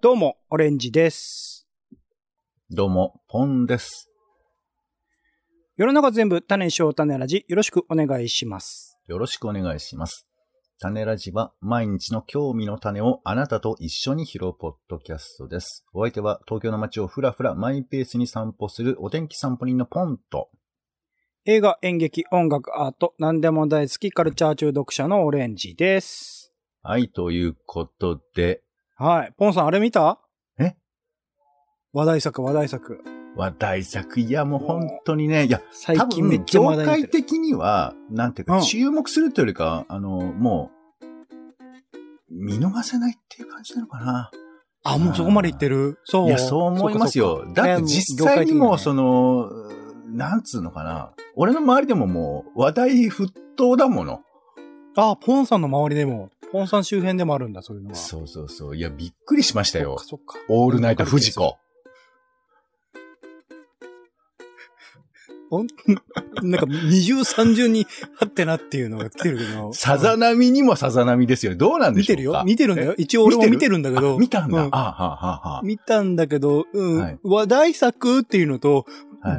どうも、オレンジです。どうも、ポンです。世の中全部種にしよう種ラジ、よろしくお願いします。よろしくお願いします。種ラジは毎日の興味の種をあなたと一緒に拾うポッドキャストです。お相手は東京の街をふらふらマイペースに散歩するお天気散歩人のポンと、映画、演劇、音楽、アート、何でも大好きカルチャー中読者のオレンジです。はい、ということで、はい。ポンさん、あれ見た？え？話題作、話題作。話題作、いやもう本当にね、いや、最近めっちゃ業話題になってる。界的には、なんていうか、うん注目するというよりか、あの、もう、見逃せないっていう感じなのかな。あ、もうそこまで言ってる？そう。いや、そう思いますよ。だって実際にもう、その、の、なんつうのかな。俺の周りでももう、話題沸騰だもの。あ、ポンさんの周りでも、ポンさん周辺でもあるんだ、そういうのが。そうそうそう。いや、びっくりしましたよそ。っか、そっか。オールナイトフジコ。ほんなんか二重三重にあってなっていうのが来てるけど。さざ波にもさざ波ですよ。どうなんでしょうか？見てるよ見てるんだよ。一応俺も見てる？んだけど。あ見たんだ。うあはあはあは見たんだけど、うん、はい話題作っていうのと、はい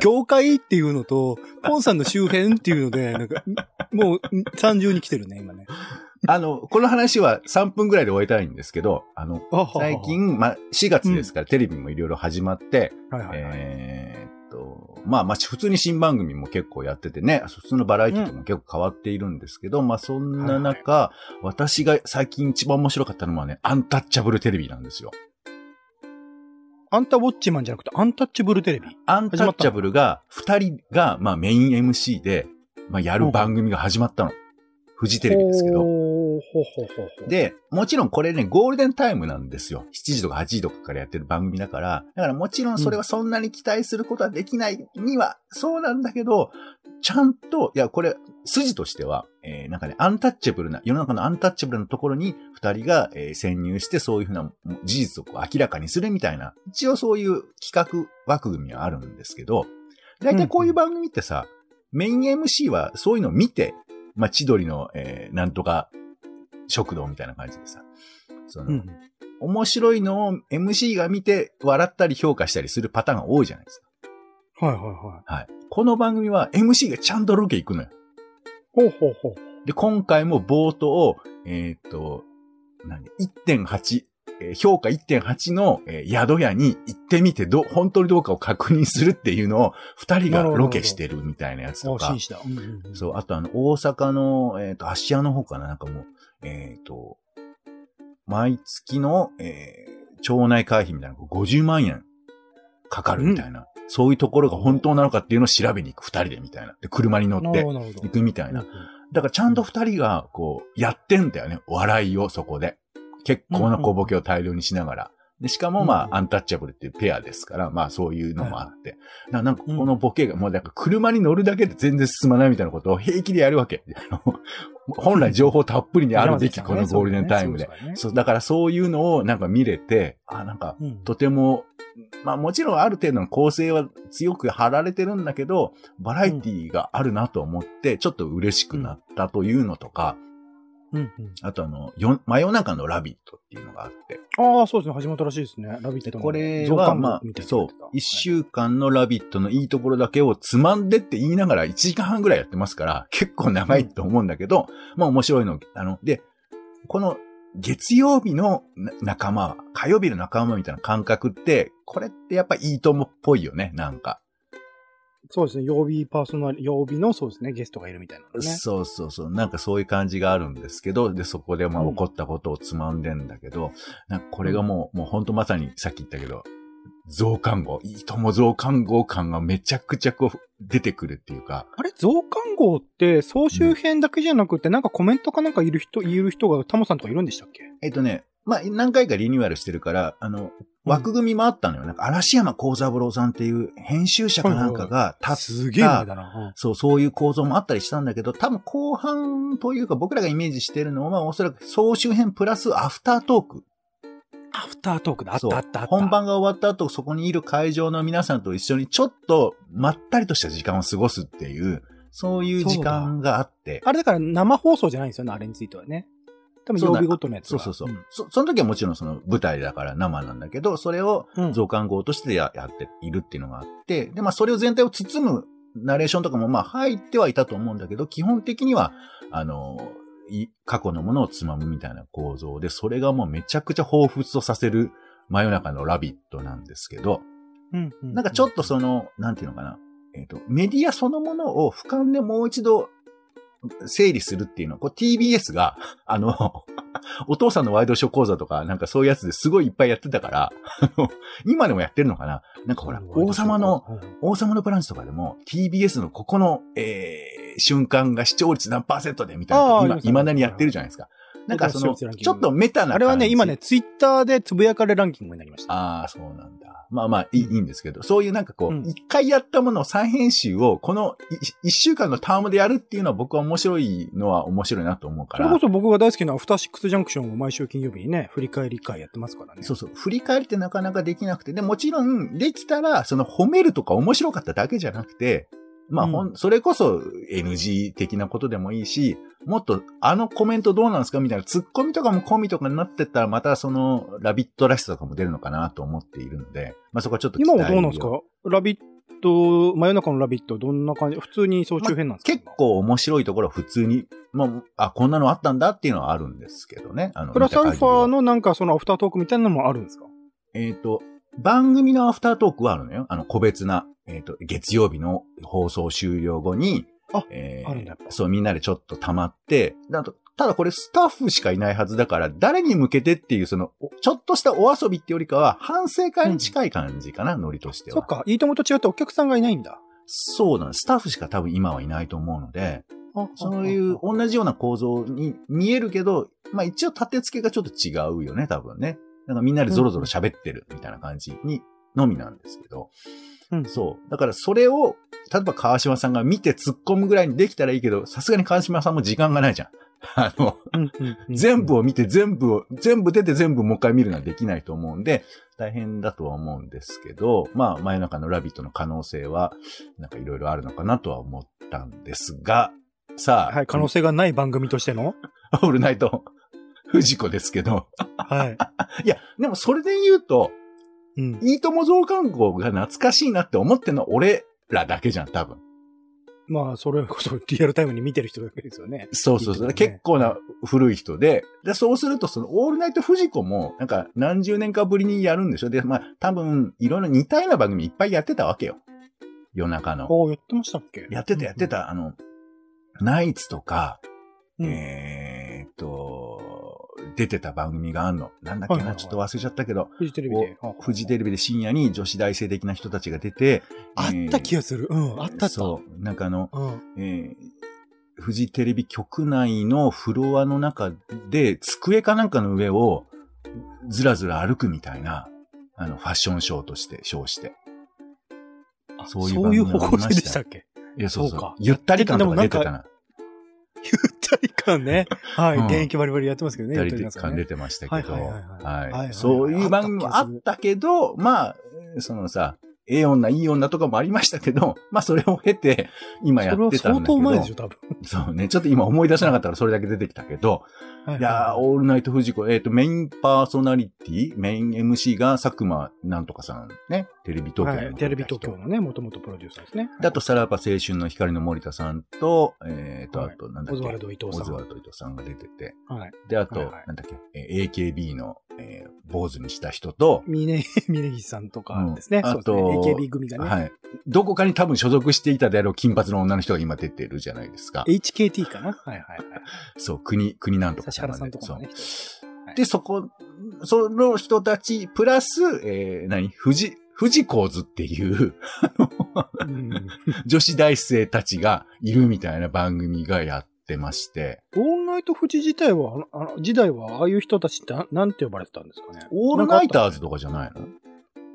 業界っていうのと、ポンさんの周辺っていうので、なんか、もう三重に来てるね、今ね。あの、この話は3分ぐらいで終えたいんですけど、あの、最、近、まあ、4月ですから、テレビもいろいろ始まって、はいはいはい。えーっと、まあまあ、普通に新番組も結構やっててね、普通のバラエティとも結構変わっているんですけど、まあそんな中、私が最近一番面白かったのはね、アンタッチャブルテレビなんですよ。アンタウォッチマンじゃなくて、アンタッチブルテレビ？アンタッチャブルが、二人が、まあメイン MC で、まあやる番組が始まったの。フジテレビですけど。で、もちろんこれね、ゴールデンタイムなんですよ。7時とか8時とかからやってる番組だから、だからもちろんそれはそんなに期待することはできないには、そうなんだけど、ちゃんと、いや、これ、筋としては、えーなんかね、アンタッチャブルな、世の中のアンタッチャブルなところに二人が、えー潜入してそういうふうな事実を明らかにするみたいな、一応そういう企画枠組みはあるんですけど、だいたいこういう番組ってさ、メイン MC はそういうのを見て、まあ、千鳥の、えーなんとか食堂みたいな感じでさ、その、うん。面白いのを MC が見て笑ったり評価したりするパターンが多いじゃないですはいはいはい。か。はい。この番組は MC がちゃんとロケ行くのよ。ほうほうほう。で、今回も冒頭、えーっと、何 ?1.8、えー評価1.8の、えー宿屋に行ってみてど、本当にどうかを確認するっていうのを二人がロケしてるみたいなやつとあ、かそう、あとあの、大阪の、えっ、と、芦屋の方かななんかもう、えっ、と、毎月の、えー町内会費みたいなのが50万円かかるみたいな、そういうところが本当なのかっていうのを調べに行く二人でみたいな。で、車に乗って行ど。くみたいな。だからちゃんと二人が、こう、やってんだよね。笑いをそこで。結構な小ボケを大量にしながら。で、しかもまうんあ、アンタッチャブルっていうペアですから、まあそういうのもあって。なんかこのボケが、もうなんか車に乗るだけで全然進まないみたいなことを平気でやるわけ。本来情報たっぷりにあるべきこのゴールデンタイムで。そうだからそういうのをなんか見れて、あ、なんか、うんとても、まあもちろんある程度の構成は強く張られてるんだけど、バラエティがあるなと思って、ちょっと嬉しくなったというのとか、うんうんあとあの、よ真夜中のラビットっていうのがあって、ああ、そうですね。始まったらしいですね。ラビットのこれはまあそう、一週間のラビットのいいところだけをつまんでって言いながら1時間半ぐらいやってますから、結構長いと思うんだけど、まあ面白いの、あの、で、この月曜日のな仲間、火曜日の仲間みたいな感覚って、これってやっぱいいともっぽいよね、なんか。そうですね。曜日パーソナリ、曜日のそうですね、ゲストがいるみたいなのね。そうそうそう。なんかそういう感じがあるんですけど、で、そこでまあうん。起こったことをつまんでんだけど、なんかこれがもう、もう本当まさにさっき言ったけど、増刊号、いいとも増刊号感がめちゃくちゃこう出てくるっていうか、あれ？増刊号って、総集編だけじゃなくて、なんかコメントかなんかいる人、言える人がタモさんとかいるんでしたっけ？えっとね、まあ何回かリニューアルしてるから、あの、枠組みもあったのよ。なんか嵐山幸三郎さんっていう編集者かなんかが立った、すげえ前だな。そう、そういう構造もあったりしたんだけど、多分後半というか僕らがイメージしてるのは、おそらく総集編プラスアフタートーク。アフタートークだ。あったあったあった。本番が終わった後、そこにいる会場の皆さんと一緒にちょっとまったりとした時間を過ごすっていう、そういう時間があって。あれだから生放送じゃないんですよね、あれについてはね。多分曜日ごとのやつが。そうそうそう。そその時はもちろんその舞台だから生なんだけど、それをうん。増刊号としてややっているっていうのがあって、で、まあそれを全体を包むナレーションとかもまあ入ってはいたと思うんだけど、基本的には、あの、い過去のものをつまむみたいな構造で、それがもうめちゃくちゃ彷彿とさせる真夜中のラビットなんですけど、うんうんなんかちょっとその、なんていうのかな。えっ、と、メディアそのものを俯瞰でもう一度整理するっていうの。は、こう TBS が、あの、お父さんのワイドショー講座とか、なんかそういうやつですごいいっぱいやってたから、今でもやってるのかな。なんかほら、王様の、、王様のブランチとかでも TBS のここの、えー、瞬間が視聴率何パーセントでみたいなの今、未だにやってるじゃないですか。なんかその、ちょっとメタな感じ。あれはね、今ね、ツイッターでつぶやかれランキングになりました。ああ、そうなんだ。まあまあいい、いいんですけど、そういうなんかこうんう、一、回やったものを再編集を、このい一週間のタームでやるっていうのは僕は面白いのは面白いなと思うから。それこそ僕が大好きなアフターシックスジャンクションを毎週金曜日にね、振り返り会やってますからね。そうそう。振り返りってなかなかできなくて、で、もちろん、できたら、その褒めるとか面白かっただけじゃなくて、まあ、ほん、それこそ NG 的なことでもいいし、もっと、あのコメントどうなんですかみたいな、ツッコミとかも込みとかになってったら、またその、ラビットらしさとかも出るのかなと思っているので、まあそこはちょっと期今はどうなんですか？ラビット、真夜中のラビット、どんな感じ？普通に総中編なんですか、結構面白いところは普通に、まあ、あ、こんなのあったんだっていうのはあるんですけどね。あのプラスアルファ。のなんかそのアフタートークみたいなのもあるんですか？えっ、と、番組のアフタートークはあるのよ。あの、個別な、えっ、と、月曜日の放送終了後に、あえーあるんだそう、みんなでちょっと溜まって、なんとただこれスタッフしかいないはずだから、誰に向けてっていう、その、おちょっとしたお遊びってよりかは、反省会に近い感じかな、ノリとしては。そっか、いいともと違ってお客さんがいないんだ。そうなんです。スタッフしか多分今はいないと思うので、そういうあ同じような構造に見えるけど、まあ一応立て付けがちょっと違うよね、多分ね。なんかみんなでゾロゾロ喋ってるみたいな感じに、のみなんですけど。うんそう。だからそれを、例えば川島さんが見て突っ込むぐらいにできたらいいけど、さすがに川島さんも時間がないじゃん。あの、全部を見て全部を、全部出て全部もう一回見るのはできないと思うんで、大変だとは思うんですけど、まあ、真夜中のラビットの可能性は、なんかいろいろあるのかなとは思ったんですが、さあ、はい、可能性がない番組としての？オールナイト、藤子ですけど、はい。いや、でもそれで言うと、うん。いいとも増刊号が懐かしいなって思ってんのは俺らだけじゃん、多分。まあ、それこそリアルタイムに見てる人だけですよね。そうそうそう。ね結構な古い人で、で、そうすると、その、オールナイト藤子も、なんか、何十年かぶりにやるんでしょ？で、まあ、多分、いろいろ似たような番組いっぱいやってたわけよ。夜中の。ああ、やってましたっけ？やってた、やって。た。あの、ナイツとか、うんうんえーっと、出てた番組があんの。なんだっけな、はいはいはいちょっと忘れちゃったけど、フジテレビで。あフジテレビで深夜に女子大生的な人たちが出て、あった気ががする。うん、あったあった。そう。なんかあの、うん。えーフジテレビ局内のフロアの中で、机かなんかの上をずらずら歩くみたいな、あの、ファッションショーとして、ショーして。あそういう方向性でしたっけ？いや、そうそう。かゆったり感とか出てたでな。ゆっ たり感ね。はい。うん現役バリバリやってますけどね。ゆったりやってますからね感出てましたけど、はいはいはいはいはいはいはいはい。そういう番組もあったけど、まあ、そのさ、ええ女、いい女とかもありましたけど、まあそれを経て、今やってたんだけど。相当前でしょ、多分。そうね。ちょっと今思い出せなかったからそれだけ出てきたけど、いやー、オールナイトフジコ、えっ、と、メインパーソナリティ、メイン MC が佐久間なんとかさんね。テレビ東京の、はい。テレビ東京のね、もともとプロデューサーですね。であと、さらば青春の光の森田さんと、えっ、と、はいあと、なんだっけ。オズワルド伊藤さんオズワルド伊藤さんが出てて。はい。で、あと、はいはいなんだっけ、えー AKB の、えー坊主にした人と、ミネ、ミネギさんとかですね。うんそうですねあと AKB 組がね。はい。どこかに多分所属していたであろう金髪の女の人が今出てるじゃないですか。HKT かな？はいはいはい。そう、国、国なんとか指原さんとかもね。はいで、そこ、その人たち、プラス、えー、何？富士、富士構図っていう、うん 女子大生たちがいるみたいな番組がやってまして、オールナイト富士自体は、あの、あの時代はああいう人たちってななんて呼ばれてたんですかね？オールナイターズととかじゃないの？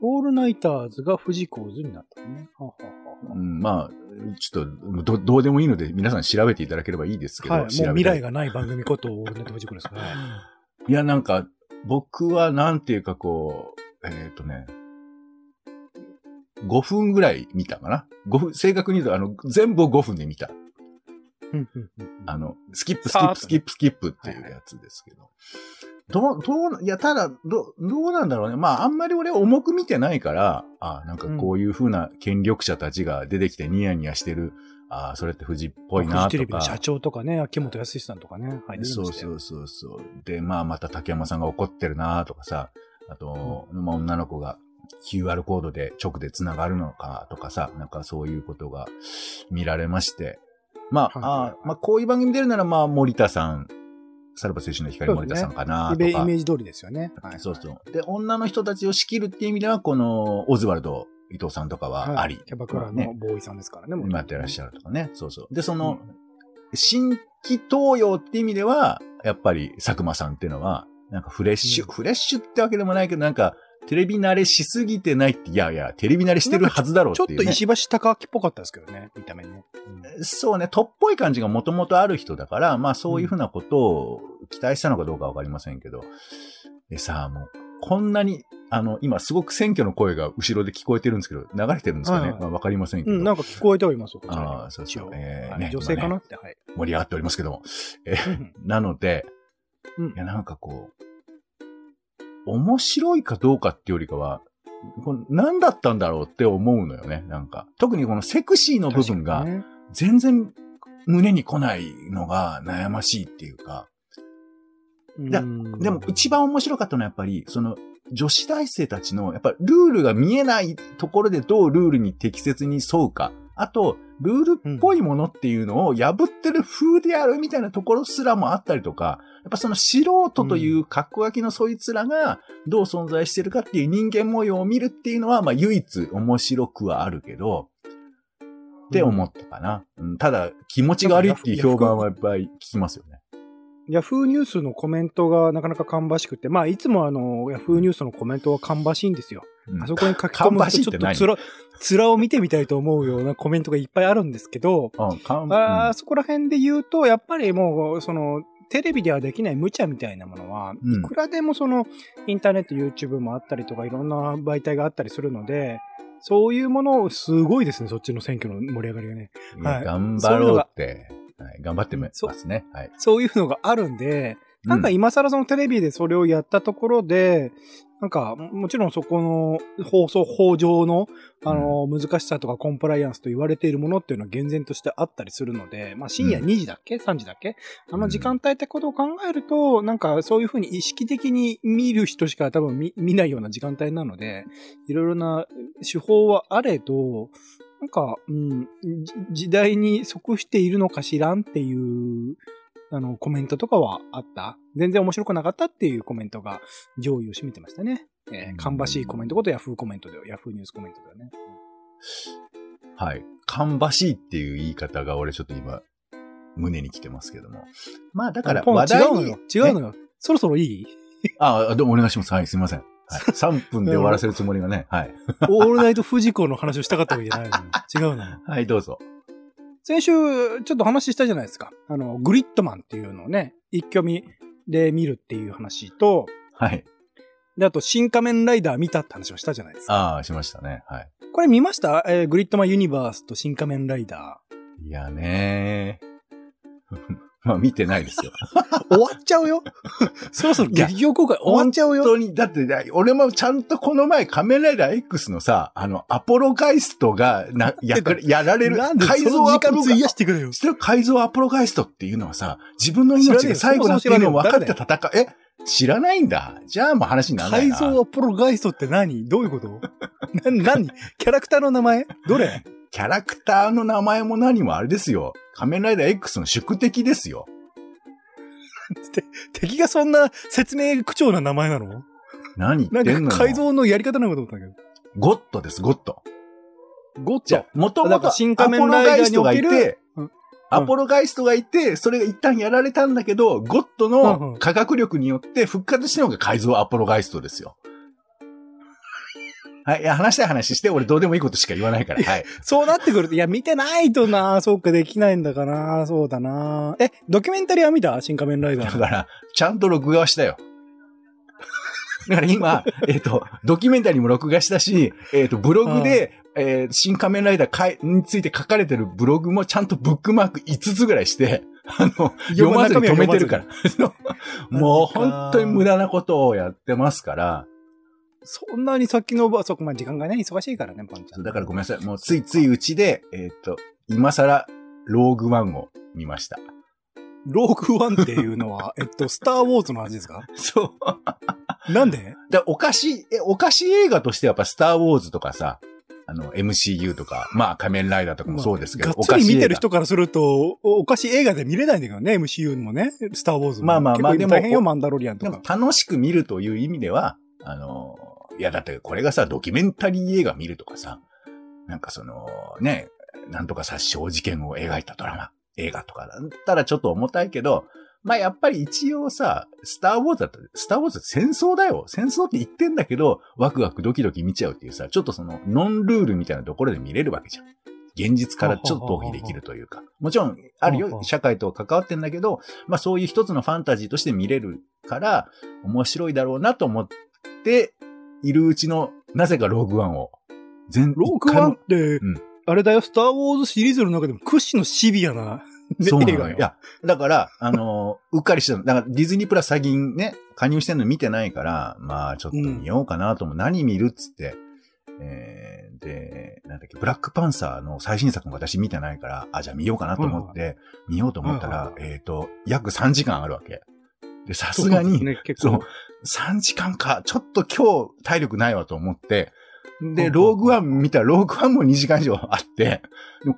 オールナイターズが富士構図になったのね。はははうん、まあ、ちょっとど、どうでもいいので皆さん調べていただければいいですけど、はい。もう未来がない番組ことオールナイト富士子ですからね。いや、なんか、僕はなんていうかこう、えっ、とね、5分ぐらい見たかな ?5 分、正確に言うと、あの、全部を5分で見た。うんうんうんあの、スキップ、スキップ、スキップ、スキップっていうやつですけど。どう、どう、いや、ただ、ど、どうなんだろうね。まあ、あんまり俺重く見てないから、あなんかこういう風な権力者たちが出てきてニヤニヤしてる、あそれって富士っぽいなとフジテレビのか。社長とかね、秋元康さんとかね。はい、そうそうそうそう。で、まあ、また竹山さんが怒ってるなとかさ、あと、まあ、女の子が QR コードで直で繋がるのかとかさ、なんかそういうことが見られまして。まあ、はいあーまあ、こういう番組出るなら、まあ、森田さん、さらば青春の光森田さんかなとか。メージ通りですよね。はい。そうそう。で、女の人たちを仕切るっていう意味では、この、オズワルド伊藤さんとかはあり。キャバクラのボーイさんですからね。もう今やってらっしゃるとかね。そうそう。で、その、うん新規登用って意味では、やっぱり佐久間さんっていうのは、なんかフレッシュ、うんフレッシュってわけでもないけど、なんか、テレビ慣れしすぎてないって、いやいや、テレビ慣れしてるはずだろうっていう、ね。ちょっと石橋貴明っぽかったですけどね、見た目ね。そうね、トっぽい感じがもともとある人だから、まあそういうふうなことを期待したのかどうかわかりませんけど。でさ、もう、こんなに、あの、今すごく選挙の声が後ろで聞こえてるんですけど、流れてるんですかね、はいはいまあわかりませんけど。うん、なんか聞こえてはいますよ、こちらにあーそうそうえーねはい女性かなって、はい。盛り上がっておりますけども。うんなので、うんいや、なんかこう、面白いかどうかっていうよりかは、この何だったんだろうって思うのよね、なんか。特にこのセクシーの部分が全然胸に来ないのが悩ましいっていうか。やうんでも一番面白かったのはやっぱり、その女子大生たちの、やっぱルールが見えないところでどうルールに適切に沿うか。あと、ルールっぽいものっていうのを破ってる風であるみたいなところすらもあったりとか、やっぱその素人という格好書きのそいつらがどう存在してるかっていう人間模様を見るっていうのは、まあ唯一面白くはあるけど、って思ったかな。うんただ、気持ちが悪いっていう評判はいっぱい聞きますよね。ヤフーニュースのコメントがなかなか芳しくて、まあ、いつもあの、ヤフーニュースのコメントは芳しいんですよ。うん。あそこに書き込むとちょってと面、面を見てみたいと思うようなコメントがいっぱいあるんですけど、うん。あーそこら辺で言うと、やっぱりもう、その、テレビではできない無茶みたいなものは、うん。いくらでもその、インターネット、YouTube もあったりとか、いろんな媒体があったりするので、そういうものを、すごいですね、そっちの選挙の盛り上がりがね。はい。頑張ろうって、はい、頑張ってますね。はい。そういうのがあるんで、なんか今更そのテレビでそれをやったところで、なんか、ももちろんそこの放送法上の、あの、難しさとかコンプライアンスと言われているものっていうのは厳然としてあったりするので、まあ深夜うん2時だっけ ?3 時だっけ？あの時間帯ってことを考えると、なんかそういうふうに意識的に見る人しか多分見見ないような時間帯なので、いろいろな手法はあれど、なんか、うん、じ時代に即しているのかしらんっていう、あの、コメントとかはあった。全然面白くなかったっていうコメントが上位を占めてましたね。えー、芳しいコメントことヤフーコメントでは、ヤフーニュースコメントではね。はい。芳しいっていう言い方が俺ちょっと今、胸に来てますけども。まあだから話題に違うのよ。違うのよ。そろそろいい？ああ、どうもお願いします。はい、すいません。はい、3分で終わらせるつもりがね。はい。オールナイトフジコの話をしたかったわけじゃないのよ。違うのよ。はい、どうぞ。先週、ちょっと話したじゃないですか。あの、グリッドマンっていうのをね、一挙見で見るっていう話と、はい。で、あと、新仮面ライダー見たって話をしたじゃないですか。ああ、しましたね。はい。これ見ました？えーグリッドマンユニバースと新仮面ライダいやねー。まあ見てないですよ。ー。終わっちゃうよ そろそろ劇場公開終わっちゃうよ本当に、だって、俺もちゃんとこの前仮面ライダー X のさ、あの、アポロガイストが、な、やく、やられる。なんで改造アポロガ時間費やしてくれよ。それ改造アポロガイストっていうのはさ、自分の命が最後だっていうのを分かって戦う。え知らないんだ。じゃあもう話にならない改な。造アポロガイストって何？どういうこと？な、何？キャラクターの名前？どれ？キャラクターの名前も何もあれですよ。仮面ライダー X の宿敵ですよ。て 敵がそんな説明口調な名前なの？何な言ってんの改造のやり方なのかと思ったけど。ゴッドです、ゴッド。ゴッじゃあ、もともとアポロ新仮面ライダガイストがいーにおけるアポロガイストがいて、それが一旦やられたんだけど、ゴッドうんうんの科学力によって復活したのが改造アポロガイストですよ。はい。いや、話したい話して、俺どうでもいいことしか言わないから。はい。そうなってくると、いや、見てないとな、そうか、できないんだかな、そうだな。え、ドキュメンタリーは見た？新仮面ライダーの。だから、ちゃんと録画はしたよ。だから今、えっ、と、ドキュメンタリーも録画したし、えっ、と、ブログで、えー新仮面ライダーかいについて書かれてるブログもちゃんとブックマーク5つぐらいして、あの、読まずに止めてるから。もう本当に無駄なことをやってますから、そんなに先のば、そこまで時間がね、忙しいからね、パンちゃん。だからごめんなさい。もうついついうちで、えーっと、今更、ローグワンを見ました。ローグワンっていうのは、えっと、スターウォーズの話ですか？そう。なんで？だお菓子、え、お菓子映画としてはやっぱスターウォーズとかさ、あの、MCU とか、まあ仮面ライダーとかもそうですけど、がっお菓子見てる人からすると、おお菓子映画で見れないんだけどね、MCU もね、スターウォーズも。まあまあまあでも大変よ、マンダロリアンとか。楽しく見るという意味では、あの、いやだってこれがさ、ドキュメンタリー映画見るとかさ、なんかその、ね、なんとか殺傷事件を描いたドラマ、映画とかだったらちょっと重たいけど、まあやっぱり一応さ、スターウォーズだったら、スターウォーズ戦争だよ。戦争って言ってんだけど、ワクワクドキドキ見ちゃうっていうさ、ちょっとその、ノンルールみたいなところで見れるわけじゃん。現実からちょっと逃避できるというか。もちろん、あるよ。社会と関わってんだけど、まあそういう一つのファンタジーとして見れるから、面白いだろうなと思っているうちの、なぜかローグワンを。全ローグワンって、うんあれだよ、スターウォーズシリーズの中でも屈指のシビアな、ねそうな。のよいや、だから、あのー うっかりしてたの。だからディズニープラス最近ね、加入してんの見てないから、まあちょっと見ようかなと思う。何見るっつって。えー、で、なんだっけ、ブラックパンサーの最新作も私見てないから、あ、じゃあ見ようかなと思って、見ようと思ったら、えっ、と、約3時間あるわけ。で、さすがに、そうね、結そう構。3時間か、ちょっと今日体力ないわと思って、で、ローグワン見たら、ローグワンも2時間以上あって、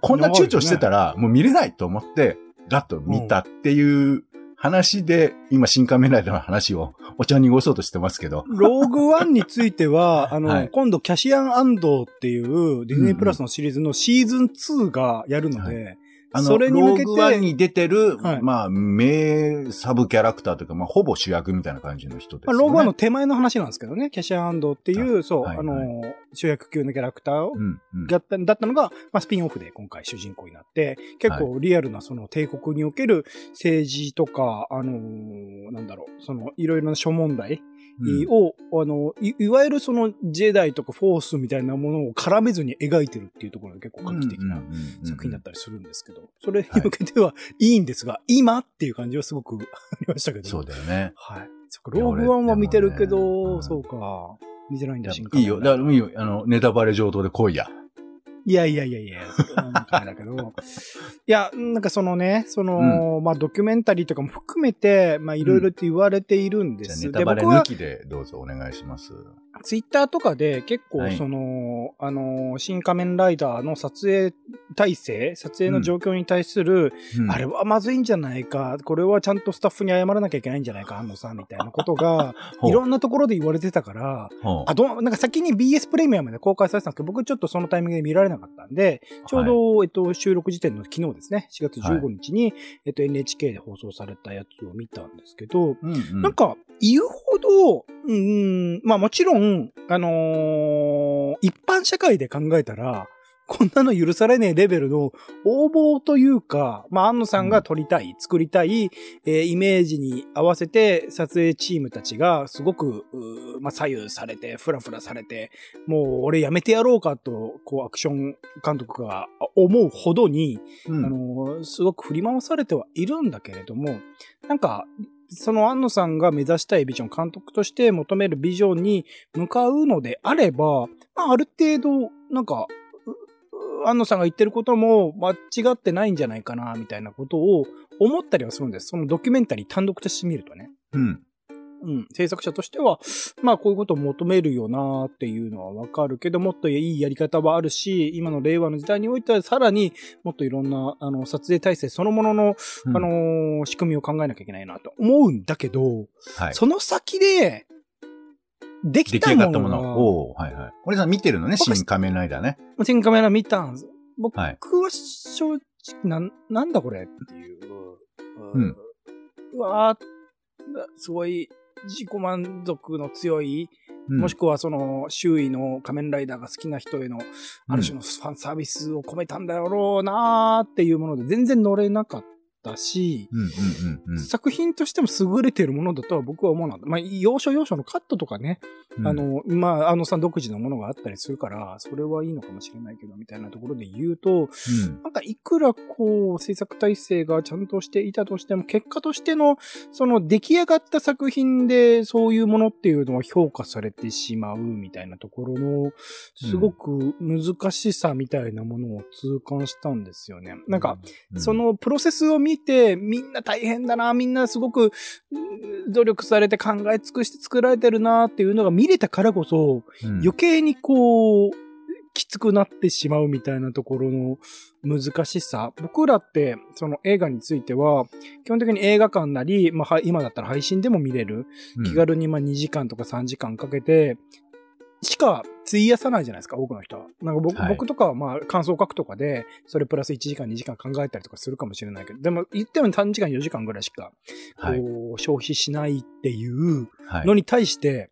こんな躊躇してたら、もう見れないと思って、ガッと見たっていう話で、今、新仮面ライダーの話をお茶に濁そうとしてますけど。ローグワンについては、あの、はい今度キャシアンアンドっていうディズニープラスのシリーズのシーズン2がやるので、あの、それに向けてローグワンに出てる、はい。まあ、名サブキャラクターというか、まあ、ほぼ主役みたいな感じの人ですよね。まあ、ローグワンの手前の話なんですけどね、キャシアンアンドっていう、そう、はい。あの、主役級のキャラクターをうん、うん。だっただったのが、まあ、スピンオフで今回主人公になって、結構リアルなその帝国における政治とか、あのーなんだろう、そのいろいろな諸問題うんを、あのい、いわゆるそのジェダイとかフォースみたいなものを絡めずに描いてるっていうところが結構画期的な作品だったりするんですけど、それに向けてはいいんですが、今っていう感じはすごくありましたけど。そうだよね。はい。そっか、ローグワンは見てるけど、ねそうか。見てないんだ、いいよ。だからいいよ。あの、ネタバレ上等で来いや。いやいやいやいや、だけど。いや、なんかそのね、その、まあドキュメンタリーとかも含めて、まあいろいろって言われているんです。じゃあネタバレ抜きでどうぞお願いします。ツイッターとかで結構はい。その、あの、新仮面ライダーの撮影体制、撮影の状況に対する、うん。あれはまずいんじゃないか、これはちゃんとスタッフに謝らなきゃいけないんじゃないか、安野さんみたいなことが、いろんなところで言われてたから、あ、どう、なんか先に BS プレミアムで公開されてたんですけど、僕ちょっとそのタイミングで見られなかったんで、ちょうど、えっと、収録時点の昨日ですね、4月15日に、えっと、NHK で放送されたやつを見たんですけど、うんうん。なんか、言うほど、うん、まあもちろん、あのー一般社会で考えたら、こんなの許されねえレベルの応募というか、まあ、安野さんが撮りたい、作りたい、えーイメージに合わせて撮影チームたちがすごく、まあ、左右されて、フラフラされて、もう俺やめてやろうかと、こう、アクション監督が思うほどに、うん。あの、すごく振り回されてはいるんだけれども、なんか、その安野さんが目指したいビジョン、監督として求めるビジョンに向かうのであれば、まあ、ある程度、なんか、安野さんが言ってることも間違ってないんじゃないかな、みたいなことを思ったりはするんです。そのドキュメンタリー単独として見るとね。うん。うん、制作者としては、まあこういうことを求めるよなっていうのはわかるけど、もっといいやり方はあるし、今の令和の時代においてはさらにもっといろんな、あの、撮影体制そのものの、うんあのー仕組みを考えなきゃいけないなと思うんだけど、はい。その先で、でき出来た上がったももの。おーはいはい。俺さん見てるのね、僕新仮面ライダーね。新カメラ見たん。僕は正直、なん、なんだこれっていう。うんうわーすごい自己満足の強い、うん。もしくはその周囲の仮面ライダーが好きな人へのある種のファンサービスを込めたんだろうなーっていうもので全然乗れなかっったし。作品としても優れてるものだとは僕は思わなかった。まあ、要所要所のカットとかね、うんあ、の、まあ、あのさん独自のものがあったりするから、それはいいのかもしれないけど、みたいなところで言うと、うんなんかいくらこう、制作体制がちゃんとしていたとしても、結果としての、その出来上がった作品でそういうものっていうのは評価されてしまうみたいなところの、すごく難しさみたいなものを痛感したんですよね。なんか、、うんそ、のプロセスを見て、みんな大変だな、みんなすごくうん努力されて考え尽くして作られてるなっていうのが見れたからこそ、うん余計にこう、きつくなってしまうみたいなところの難しさ。僕らって、その映画については、基本的に映画館なり、まあは、今だったら配信でも見れる。うん気軽にまあ2時間とか3時間かけて、しか費やさないじゃないですか、多くの人は。なんか僕,、はい僕とかはまあ感想書くとかで、それプラス1時間2時間考えたりとかするかもしれないけど、でも言っても3時間4時間ぐらいしか、はい。こう、消費しないっていうはいのに対して、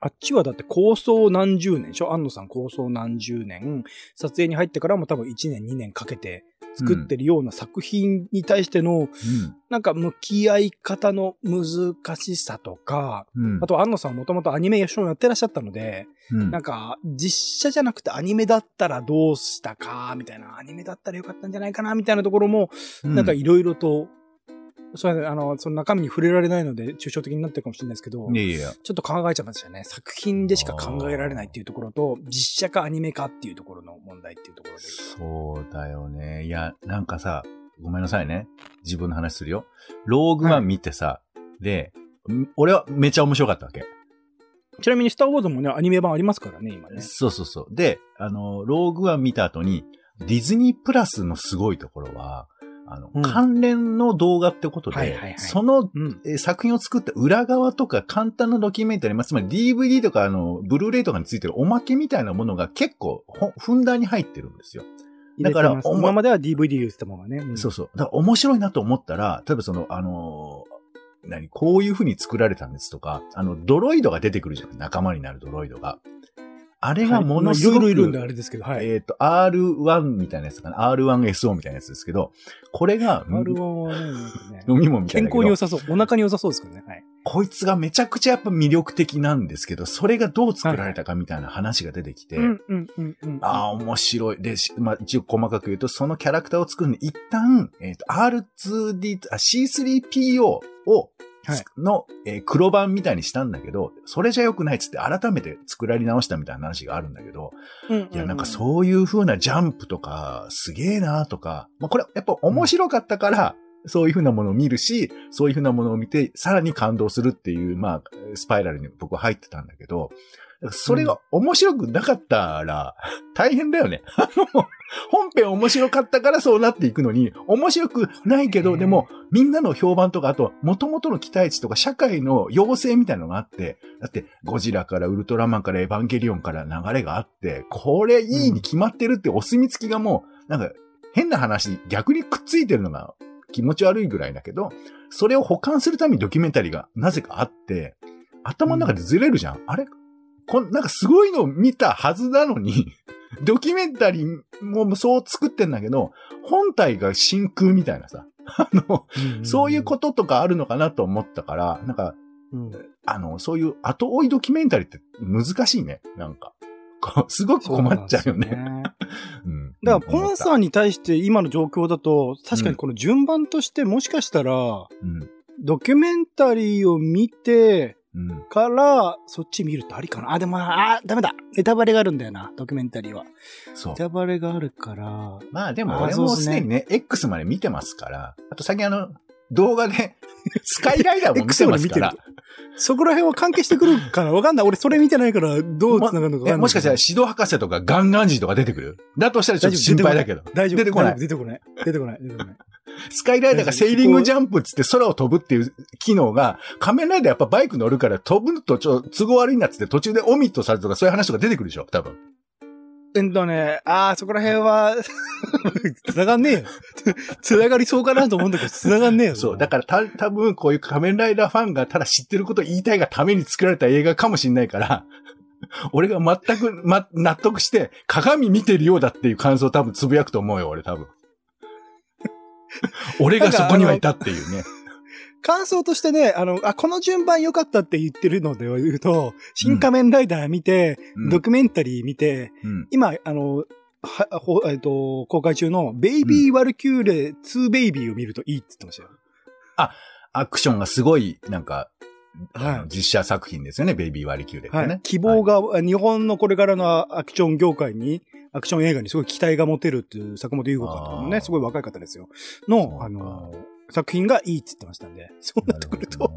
あっちはだって構想何十年でしょ安野さん構想何十年、撮影に入ってからも多分1年2年かけて作ってるような作品に対しての、なんか向き合い方の難しさとか、うん。うんあと安野さんもともとアニメーションやってらっしゃったので、うん。なんか実写じゃなくてアニメだったらどうしたか、みたいな、アニメだったらよかったんじゃないかな、みたいなところも、なんかいろいろと、そうですねあの、その中身に触れられないので、抽象的になってるかもしれないですけど、いやいや。ちょっと考えちゃいましたよね。作品でしか考えられないっていうところと、実写かアニメかっていうところの問題っていうところで。そうだよね。いや、なんかさ、ごめんなさいね。自分の話するよ。ローグワン見てさ、で、ん俺はめちゃ面白かったわけ。ちなみにスターウォーズもね、アニメ版ありますからね、今ね。そうそうそう。で、あの、ローグワン見た後に、ディズニープラスのすごいところは、あの、うん関連の動画ってことで、はいはいはいそのうん。えー作品を作った裏側とか簡単なドキュメンタリー、まあ、つまり DVD とかあの、ブルーレイとかについてるおまけみたいなものが結構ほふんだんに入ってるんですよ。だから今までは DVD 言ってたものがね。うんそうそう。だから面白いなと思ったら、例えばその、あのー何、こういう風に作られたんですとか、あの、ドロイドが出てくるじゃん。仲間になるドロイドが。あれがものすごく、はいろいろいるんであれですけど、はい。えっ、と、R1 みたいなやつかな。R1SO みたいなやつですけど、これが、R1 はね、飲み物みたい健なけど。康に良さそう。お腹に良さそうですけどね。はい。こいつがめちゃくちゃやっぱ魅力的なんですけど、それがどう作られたかみたいな話が出てきて。ああ、面白い。で、しまあ、一応細かく言うと、そのキャラクターを作るのに、一旦、えっ、と、R2D、あ、C3PO を、はいの、えー黒版みたいにしたんだけど、それじゃ良くないっつって改めて作られ直したみたいな話があるんだけど、いや、なんかうそういう風なジャンプとか、すげえなとか、まあ、これやっぱ面白かったから、そういう風なものを見るし、そういう風なものを見て、さらに感動するっていう、まあ、スパイラルに僕は入ってたんだけど、それが面白くなかったら、大変だよね。あの、本編面白かったからそうなっていくのに、面白くないけど、ねでも、みんなの評判とか、あと、元々の期待値とか、社会の要請みたいなのがあって、だって、ゴジラからウルトラマンからエヴァンゲリオンから流れがあって、これいいに決まってるってお墨付きがもう、なんか、変な話、逆にくっついてるのが気持ち悪いぐらいだけど、それを保管するためにドキュメンタリーがなぜかあって、頭の中でずれるじゃん。あれこんなんかすごいのを見たはずなのに、ドキュメンタリーもそう作ってんだけど、本体が真空みたいなさ、あの、んそういうこととかあるのかなと思ったから、なんか、うんあの、そういう後追いドキュメンタリーって難しいね、なんか。すごく困っちゃうよね。そなんですよ うん。だから、ポンん。さんに対して今の状況だと、確かにこの順番としてもしかしたら、うん。ドキュメンタリーを見てうん。から、そっち見るとありかな。あ、でも、あ、ダメだ。ネタバレがあるんだよな、ドキュメンタリーは。そうネ。タバレがあるから、まあでもあ俺もすでにね、X まで見てますから、あと最近あの、動画で、スカイライダーも見てますから。そこら辺は関係してくるかな？わかんない。俺それ見てないから、どう繋がるのかわかんないけど。えもしかしたら指導博士とかガンガンジーとか出てくる？だとしたらちょっと心配だけど。大丈夫。出てこない出てこない。出てこない。出てこない。スカイライダーがセーリングジャンプっつって空を飛ぶっていう機能が、仮面ライダーやっぱバイク乗るから飛ぶとちょ、都合悪いなっつって途中でオミットされるとかそういう話とか出てくるでしょ？多分。えっとね、あー、そこら辺は、繋がんねえよ。繋がりそうかなと思うんだけど、繋がんねえよ。そう。だからた、多分こういう仮面ライダーファンがただ知ってることを言いたいがために作られた映画かもしんないから、俺が全く、ま、納得して、鏡見てるようだっていう感想を多分つぶやくと思うよ、俺多分。俺がそこにはいたっていうね。感想としてね、あの、あ、この順番良かったって言ってるので言うと、新仮面ライダー見て、うんドキュメンタリー見て、うん。今、あの、は、ほえっ、と、公開中のベイビー・ワルキューレ2ベイビーを見るといいって言ってましたよ。アクションがすごい、なんか、はい実写作品ですよね、ベイビーワリキューレってね。はい。希望が、日本のこれからのアクション業界に、アクション映画にすごい期待が持てるっていう坂本優子監督のね、すごい若い方ですよ。の、かあの、作品がいいって言ってましたんで、そうなってくると、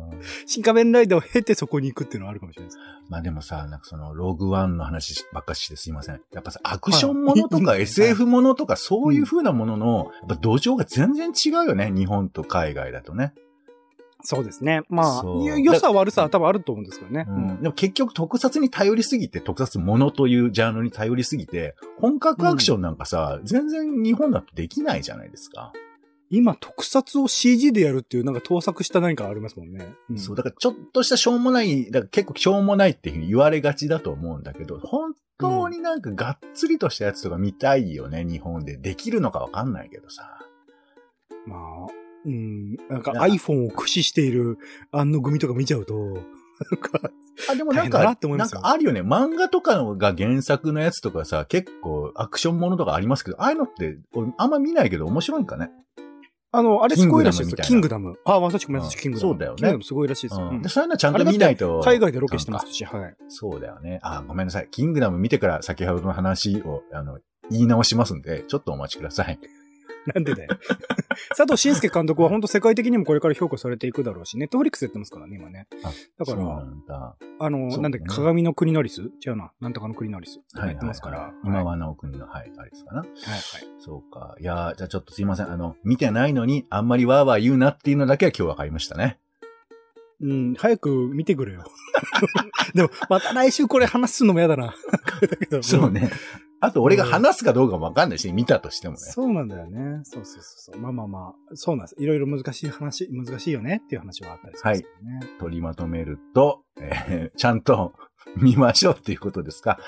新仮面ライダーを経てそこに行くっていうのはあるかもしれないです。まあでもさ、なんかその、ローグワンの話ばっかししてすいません。やっぱさ、アクションものとか はい SF ものとかそういう風なものの、やっぱ土壌が全然違うよね、日本と海外だとね。そうですね。まあ良さ悪さは多分あると思うんですけどね。うん。でも結局特撮に頼りすぎて、特撮ものというジャンルに頼りすぎて、本格アクションなんかさ、全然日本だとできないじゃないですか。今、特撮を CG でやるっていう、なんか盗作した何かありますもんね。んそう、だからちょっとしたしょうもない、だから結構しょうもないっていうふうに言われがちだと思うんだけど、本当になんかがっつりとしたやつとか見たいよね、日本で。できるのかわかんないけどさ。まあ、うん、なんか iPhone を駆使している案の組とか見ちゃうと、なんか、あ、でもなんか、って思いますよなんかあるよね。漫画とかのが原作のやつとかさ、結構アクションものとかありますけど、ああいうのって、俺あんま見ないけど面白いんかね？あの、あれすごいらしいですよ。キキングダム。あ、まさしくまさしくキングダム。そうだよねキングダムすごいらしいですよ。うんうんで、そういうのはちゃんと見ないと。海外でロケしてますし、はい。そうだよね。あ、ごめんなさい。キングダム見てから先ほどの話を、あの、言い直しますんで、ちょっとお待ちください。なんでだよ。佐藤慎介監督は本当世界的にもこれから評価されていくだろうし、ネットフリックスやってますからね、今ね。あだから。あの、そうなんだっけ、ね鏡の国のリス違うな。なんとかの国のリス。はい、やってますから。はい今はいはの国の、はい、あれですかな。はい。そうか。いやーじゃあちょっとすいません。あの、見てないのに、あんまりわーわー言うなっていうのだけは今日分かりましたね。うん、早く見てくれよ。でも、また来週これ話すのも嫌だな。だけどそう。ね。あと、俺が話すかどうかも分かんないし、見たとしてもね。そうなんだよね。そうそうそうそう。まあまあまあ、そうなんです。いろいろ難しい話、難しいよねっていう話はあったりするんですよね。取りまとめると、えー ちゃんと見ましょうっていうことですか？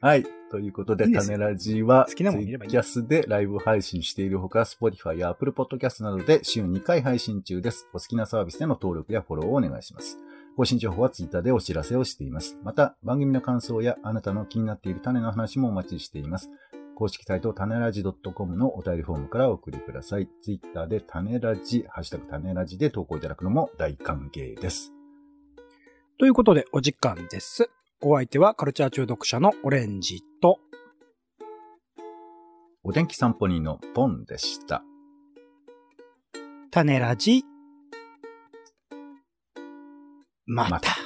はい。ということで、いいですよ種ラジは、好きなもん見ればいいキャスでライブ配信しているほか、Spotify や Apple Podcast などで週2回配信中です。お好きなサービスでの登録やフォローをお願いします。更新情報は Twitter でお知らせをしています。また、番組の感想やあなたの気になっている種の話もお待ちしています。公式サイト、種ラジ .com のお便りフォームからお送りください。Twitter で種ラジ、ハッシュタグ種ラジで投稿いただくのも大歓迎です。ということで、お時間です。お相手はカルチャー中毒者のオレンジと、お天気散歩人のポンでした。種ラジ、また。また